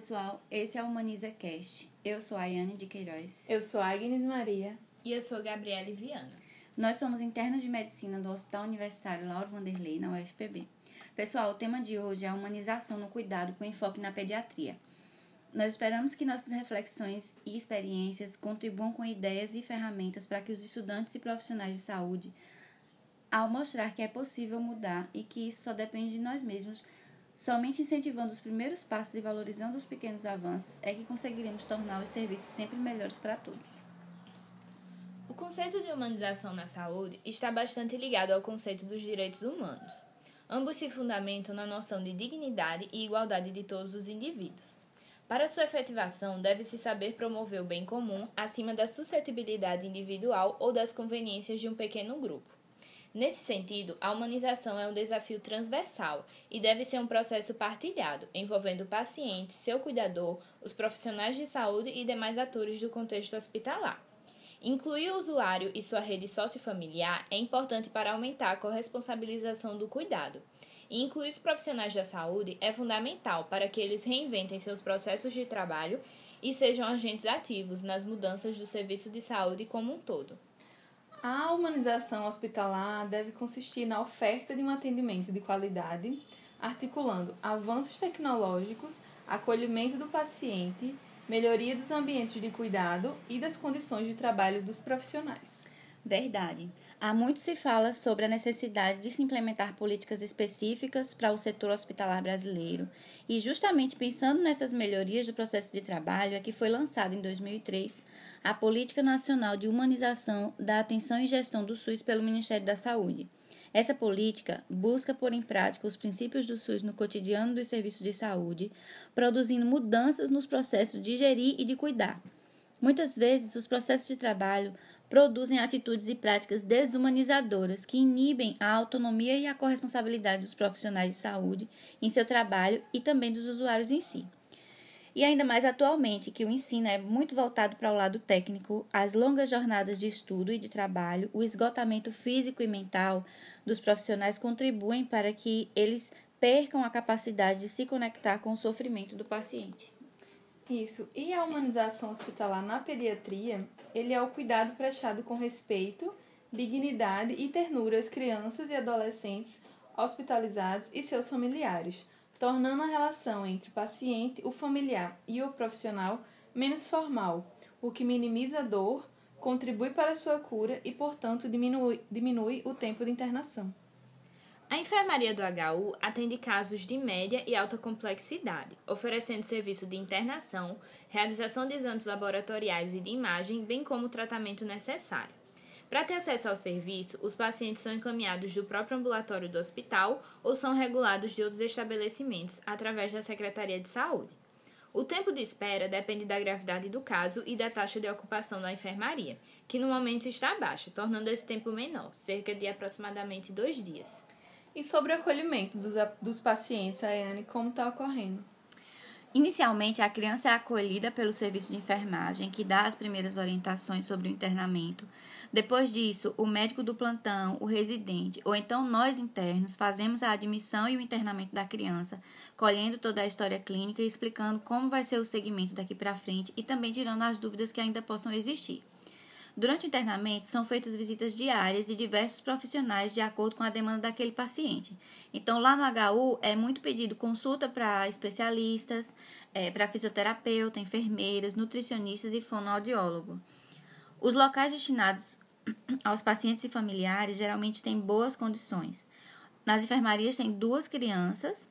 pessoal, esse é o Humaniza Cast. Eu sou a Ayane de Queiroz. Eu sou Agnes Maria. E eu sou Gabriele Viana. Nós somos internas de medicina do Hospital Universitário Lauro Vanderlei, na UFPB. Pessoal, o tema de hoje é a humanização no cuidado com enfoque na pediatria. Nós esperamos que nossas reflexões e experiências contribuam com ideias e ferramentas para que os estudantes e profissionais de saúde, ao mostrar que é possível mudar e que isso só depende de nós mesmos, Somente incentivando os primeiros passos e valorizando os pequenos avanços é que conseguiremos tornar os serviços sempre melhores para todos. O conceito de humanização na saúde está bastante ligado ao conceito dos direitos humanos. Ambos se fundamentam na noção de dignidade e igualdade de todos os indivíduos. Para sua efetivação, deve-se saber promover o bem comum acima da suscetibilidade individual ou das conveniências de um pequeno grupo. Nesse sentido, a humanização é um desafio transversal e deve ser um processo partilhado, envolvendo o paciente, seu cuidador, os profissionais de saúde e demais atores do contexto hospitalar. Incluir o usuário e sua rede sociofamiliar é importante para aumentar a corresponsabilização do cuidado. E incluir os profissionais da saúde é fundamental para que eles reinventem seus processos de trabalho e sejam agentes ativos nas mudanças do serviço de saúde como um todo. A humanização hospitalar deve consistir na oferta de um atendimento de qualidade, articulando avanços tecnológicos, acolhimento do paciente, melhoria dos ambientes de cuidado e das condições de trabalho dos profissionais. Verdade. Há muito se fala sobre a necessidade de se implementar políticas específicas para o setor hospitalar brasileiro, e justamente pensando nessas melhorias do processo de trabalho é que foi lançada em 2003 a Política Nacional de Humanização da Atenção e Gestão do SUS pelo Ministério da Saúde. Essa política busca pôr em prática os princípios do SUS no cotidiano dos serviços de saúde, produzindo mudanças nos processos de gerir e de cuidar. Muitas vezes, os processos de trabalho produzem atitudes e práticas desumanizadoras que inibem a autonomia e a corresponsabilidade dos profissionais de saúde em seu trabalho e também dos usuários em si. E ainda mais atualmente, que o ensino é muito voltado para o lado técnico, as longas jornadas de estudo e de trabalho, o esgotamento físico e mental dos profissionais contribuem para que eles percam a capacidade de se conectar com o sofrimento do paciente. Isso. E a humanização hospitalar na pediatria, ele é o cuidado prestado com respeito, dignidade e ternura às crianças e adolescentes hospitalizados e seus familiares, tornando a relação entre o paciente, o familiar e o profissional menos formal, o que minimiza a dor, contribui para a sua cura e, portanto, diminui, diminui o tempo de internação. A enfermaria do HU atende casos de média e alta complexidade, oferecendo serviço de internação, realização de exames laboratoriais e de imagem, bem como o tratamento necessário. Para ter acesso ao serviço, os pacientes são encaminhados do próprio ambulatório do hospital ou são regulados de outros estabelecimentos através da Secretaria de Saúde. O tempo de espera depende da gravidade do caso e da taxa de ocupação da enfermaria, que no momento está baixa, tornando esse tempo menor, cerca de aproximadamente dois dias. E sobre o acolhimento dos, dos pacientes, Ayane, como está ocorrendo? Inicialmente, a criança é acolhida pelo serviço de enfermagem, que dá as primeiras orientações sobre o internamento. Depois disso, o médico do plantão, o residente, ou então nós internos, fazemos a admissão e o internamento da criança, colhendo toda a história clínica e explicando como vai ser o segmento daqui para frente e também tirando as dúvidas que ainda possam existir. Durante o internamento, são feitas visitas diárias de diversos profissionais de acordo com a demanda daquele paciente. Então, lá no HU é muito pedido consulta para especialistas, é, para fisioterapeuta, enfermeiras, nutricionistas e fonoaudiólogo. Os locais destinados aos pacientes e familiares geralmente têm boas condições. Nas enfermarias tem duas crianças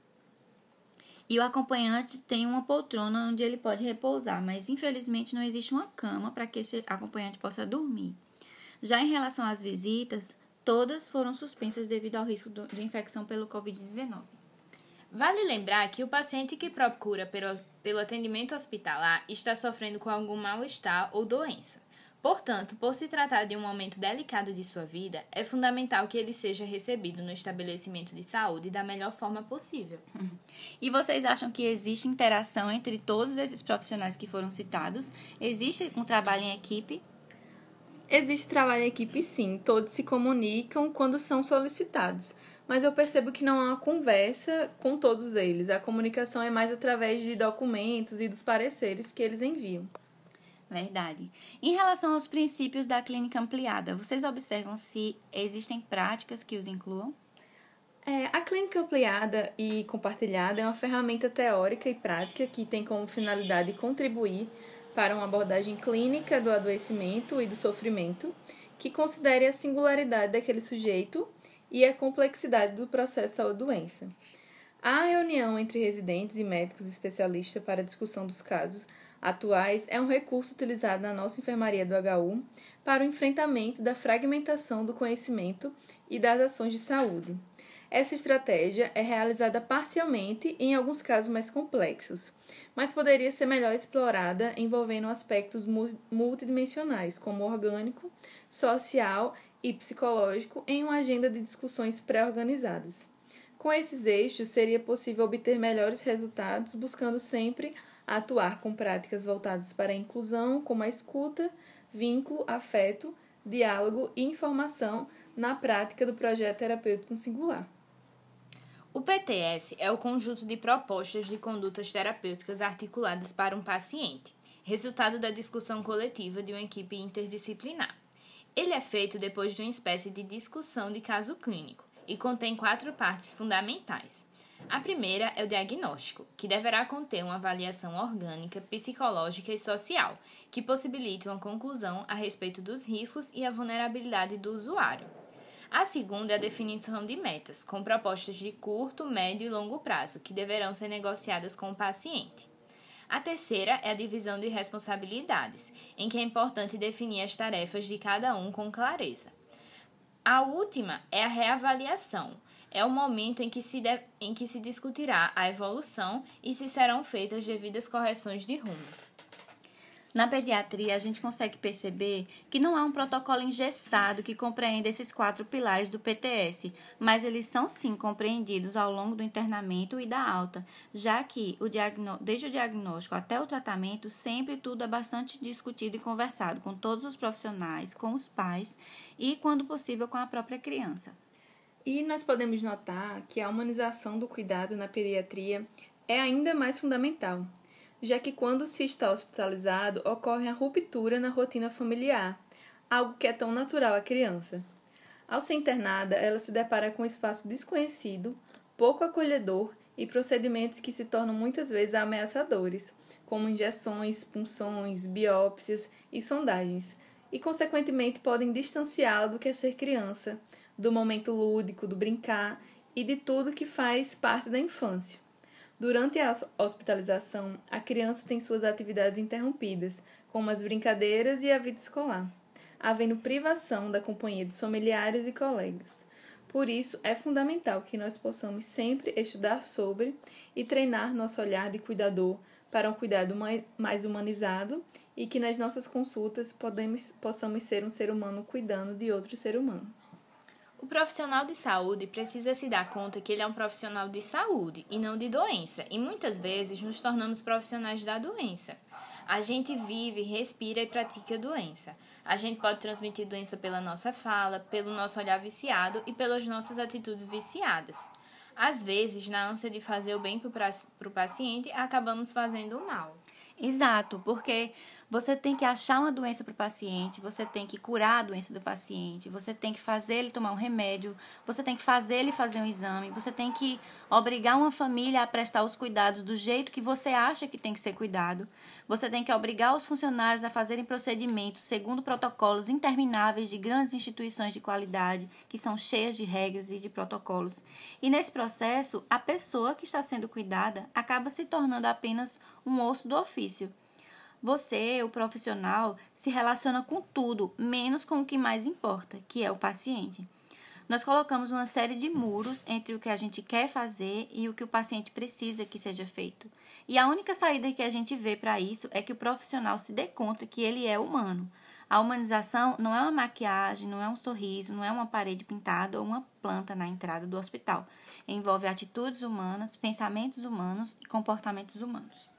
e o acompanhante tem uma poltrona onde ele pode repousar, mas infelizmente não existe uma cama para que esse acompanhante possa dormir. Já em relação às visitas, todas foram suspensas devido ao risco de infecção pelo Covid-19. Vale lembrar que o paciente que procura pelo, pelo atendimento hospitalar está sofrendo com algum mal-estar ou doença. Portanto, por se tratar de um momento delicado de sua vida, é fundamental que ele seja recebido no estabelecimento de saúde da melhor forma possível. E vocês acham que existe interação entre todos esses profissionais que foram citados? Existe um trabalho em equipe? Existe trabalho em equipe sim, todos se comunicam quando são solicitados, mas eu percebo que não há uma conversa com todos eles. A comunicação é mais através de documentos e dos pareceres que eles enviam. Verdade. Em relação aos princípios da clínica ampliada, vocês observam se existem práticas que os incluam? É, a clínica ampliada e compartilhada é uma ferramenta teórica e prática que tem como finalidade contribuir para uma abordagem clínica do adoecimento e do sofrimento que considere a singularidade daquele sujeito e a complexidade do processo ou doença. A reunião entre residentes e médicos especialistas para discussão dos casos atuais é um recurso utilizado na nossa enfermaria do HU para o enfrentamento da fragmentação do conhecimento e das ações de saúde. Essa estratégia é realizada parcialmente em alguns casos mais complexos, mas poderia ser melhor explorada envolvendo aspectos multidimensionais, como orgânico, social e psicológico, em uma agenda de discussões pré-organizadas. Com esses eixos, seria possível obter melhores resultados, buscando sempre atuar com práticas voltadas para a inclusão, como a escuta, vínculo, afeto, diálogo e informação na prática do projeto terapêutico singular. O PTS é o conjunto de propostas de condutas terapêuticas articuladas para um paciente, resultado da discussão coletiva de uma equipe interdisciplinar. Ele é feito depois de uma espécie de discussão de caso clínico e contém quatro partes fundamentais. A primeira é o diagnóstico, que deverá conter uma avaliação orgânica, psicológica e social, que possibilite uma conclusão a respeito dos riscos e a vulnerabilidade do usuário. A segunda é a definição de metas, com propostas de curto, médio e longo prazo, que deverão ser negociadas com o paciente. A terceira é a divisão de responsabilidades, em que é importante definir as tarefas de cada um com clareza. A última é a reavaliação, é o momento em que, se de, em que se discutirá a evolução e se serão feitas devidas correções de rumo. Na pediatria, a gente consegue perceber que não há um protocolo engessado que compreenda esses quatro pilares do PTS, mas eles são sim compreendidos ao longo do internamento e da alta, já que o desde o diagnóstico até o tratamento, sempre tudo é bastante discutido e conversado com todos os profissionais, com os pais e, quando possível, com a própria criança. E nós podemos notar que a humanização do cuidado na pediatria é ainda mais fundamental, já que quando se está hospitalizado ocorre a ruptura na rotina familiar, algo que é tão natural à criança. Ao ser internada, ela se depara com um espaço desconhecido, pouco acolhedor e procedimentos que se tornam muitas vezes ameaçadores, como injeções, punções, biópsias e sondagens, e consequentemente podem distanciá-la do que é ser criança, do momento lúdico, do brincar e de tudo que faz parte da infância. Durante a hospitalização, a criança tem suas atividades interrompidas, como as brincadeiras e a vida escolar, havendo privação da companhia de familiares e colegas. Por isso, é fundamental que nós possamos sempre estudar sobre e treinar nosso olhar de cuidador para um cuidado mais humanizado e que nas nossas consultas podemos, possamos ser um ser humano cuidando de outro ser humano. O profissional de saúde precisa se dar conta que ele é um profissional de saúde e não de doença, e muitas vezes nos tornamos profissionais da doença. A gente vive, respira e pratica doença. A gente pode transmitir doença pela nossa fala, pelo nosso olhar viciado e pelas nossas atitudes viciadas. Às vezes, na ânsia de fazer o bem para o paciente, acabamos fazendo o mal. Exato, porque você tem que achar uma doença para o paciente, você tem que curar a doença do paciente, você tem que fazer ele tomar um remédio, você tem que fazer ele fazer um exame, você tem que obrigar uma família a prestar os cuidados do jeito que você acha que tem que ser cuidado. Você tem que obrigar os funcionários a fazerem procedimentos segundo protocolos intermináveis de grandes instituições de qualidade, que são cheias de regras e de protocolos. E nesse processo, a pessoa que está sendo cuidada acaba se tornando apenas um osso do ofício. Você, o profissional, se relaciona com tudo, menos com o que mais importa, que é o paciente. Nós colocamos uma série de muros entre o que a gente quer fazer e o que o paciente precisa que seja feito. E a única saída que a gente vê para isso é que o profissional se dê conta que ele é humano. A humanização não é uma maquiagem, não é um sorriso, não é uma parede pintada ou uma planta na entrada do hospital. Envolve atitudes humanas, pensamentos humanos e comportamentos humanos.